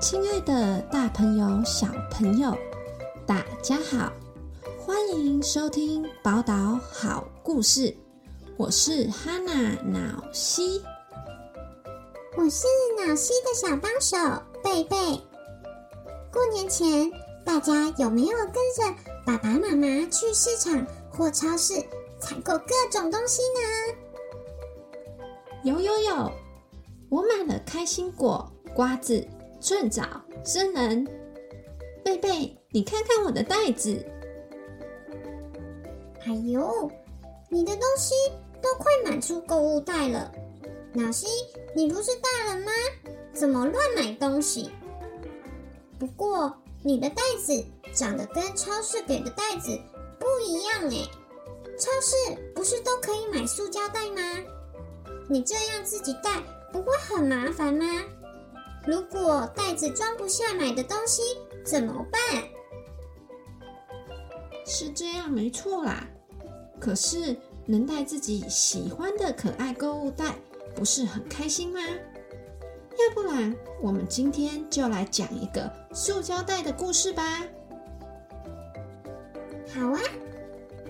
亲爱的，大朋友、小朋友，大家好，欢迎收听宝岛好故事。我是哈娜脑西，我是脑西的小帮手贝贝。过年前，大家有没有跟着爸爸妈妈去市场或超市采购各种东西呢？有有有，我买了开心果、瓜子。趁早生能，贝贝，你看看我的袋子。哎呦，你的东西都快满出购物袋了。老西，你不是大人吗？怎么乱买东西？不过你的袋子长得跟超市给的袋子不一样哎。超市不是都可以买塑胶袋吗？你这样自己带不会很麻烦吗？如果袋子装不下买的东西怎么办？是这样没错啦。可是能带自己喜欢的可爱购物袋，不是很开心吗？要不然我们今天就来讲一个塑胶袋的故事吧。好啊，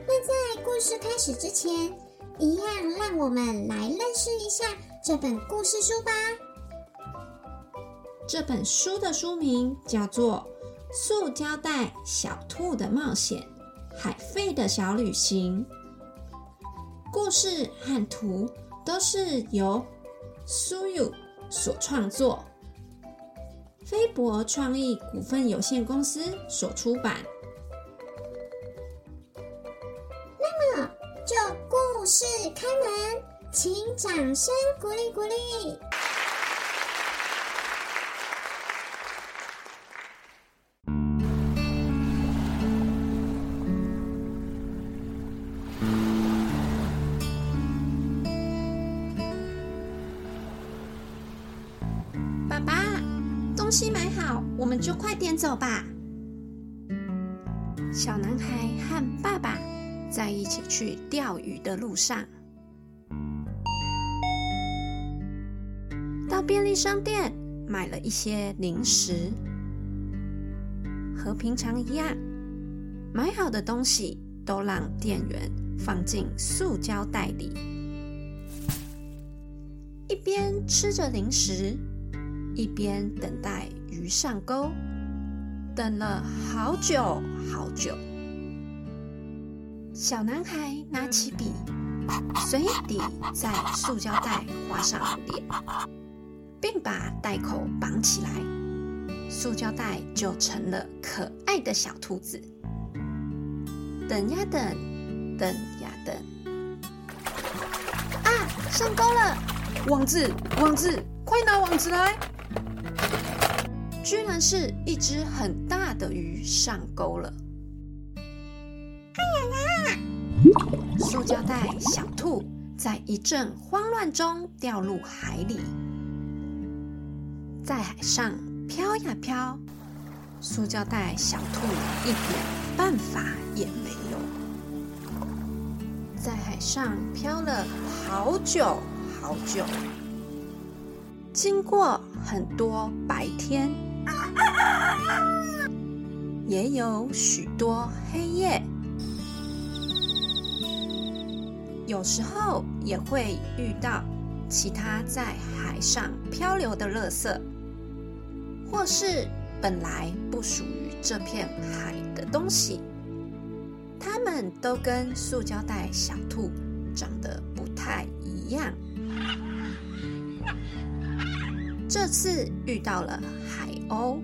那在故事开始之前，一样让我们来认识一下这本故事书吧。这本书的书名叫做《塑胶袋小兔的冒险：海费的小旅行》。故事和图都是由苏 u 所创作，飞博创意股份有限公司所出版。那么，就故事开门，请掌声鼓励鼓励。爸爸东西买好，我们就快点走吧。小男孩和爸爸在一起去钓鱼的路上，到便利商店买了一些零食。和平常一样，买好的东西都让店员放进塑胶袋里，一边吃着零食。一边等待鱼上钩，等了好久好久。小男孩拿起笔，随底在塑胶袋画上蝴蝶，并把袋口绑起来，塑胶袋就成了可爱的小兔子。等呀等，等呀等，啊，上钩了！网子，网子，快拿网子来！居然是一只很大的鱼上钩了！哎呀呀！塑胶袋小兔在一阵慌乱中掉入海里，在海上飘呀飘，塑胶袋小兔一点办法也没有，在海上漂了好久好久，经过很多白天。也有许多黑夜，有时候也会遇到其他在海上漂流的垃圾，或是本来不属于这片海的东西，它们都跟塑胶袋小兔长得不太一样。这次遇到了海鸥，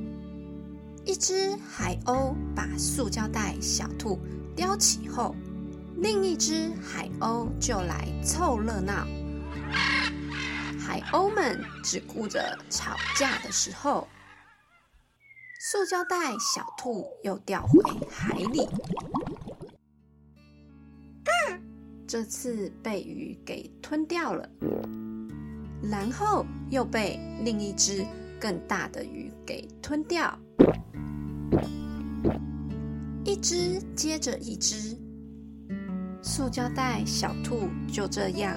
一只海鸥把塑胶袋小兔叼起后，另一只海鸥就来凑热闹。海鸥们只顾着吵架的时候，塑胶袋小兔又掉回海里。这次被鱼给吞掉了。然后又被另一只更大的鱼给吞掉，一只接着一只，塑胶袋小兔就这样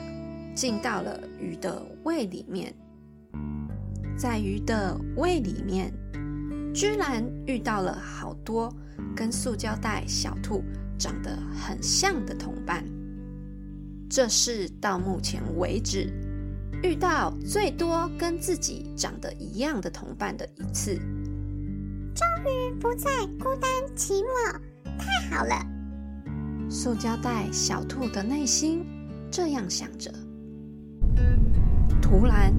进到了鱼的胃里面。在鱼的胃里面，居然遇到了好多跟塑胶袋小兔长得很像的同伴。这是到目前为止遇到最多跟自己长得一样的同伴的一次。终于不再孤单寂寞，太好了！塑胶袋小兔的内心这样想着。突然，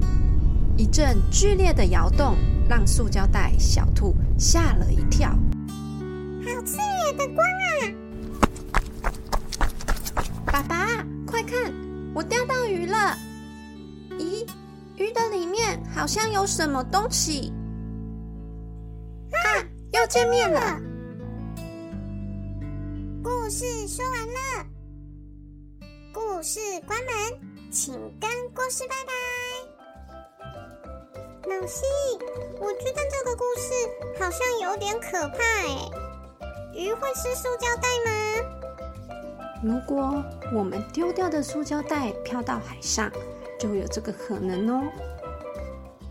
一阵剧烈的摇动让塑胶袋小兔吓了一跳。好刺眼的光啊！爸爸，快看，我钓到鱼了！咦，鱼的里面好像有什么东西。见面了。故事说完了，故事关门，请跟故事拜拜。老师，我觉得这个故事好像有点可怕哎。鱼会吃塑胶袋吗？如果我们丢掉的塑胶袋飘到海上，就有这个可能哦。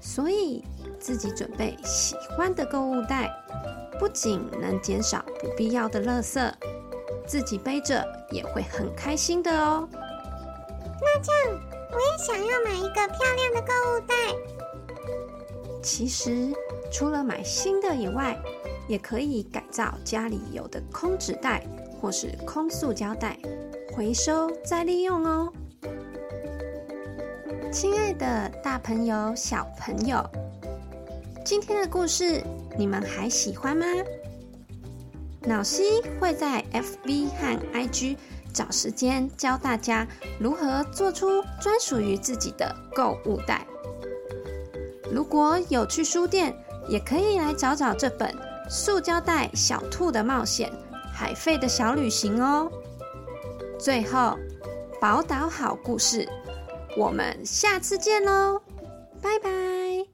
所以自己准备喜欢的购物袋，不仅能减少不必要的垃圾。自己背着也会很开心的哦。那这样，我也想要买一个漂亮的购物袋。其实，除了买新的以外，也可以改造家里有的空纸袋或是空塑胶袋，回收再利用哦。亲爱的，大朋友、小朋友，今天的故事你们还喜欢吗？老师会在 FB 和 IG 找时间教大家如何做出专属于自己的购物袋。如果有去书店，也可以来找找这本《塑胶袋小兔的冒险：海费的小旅行》哦。最后，宝岛好故事，我们下次见喽，拜拜。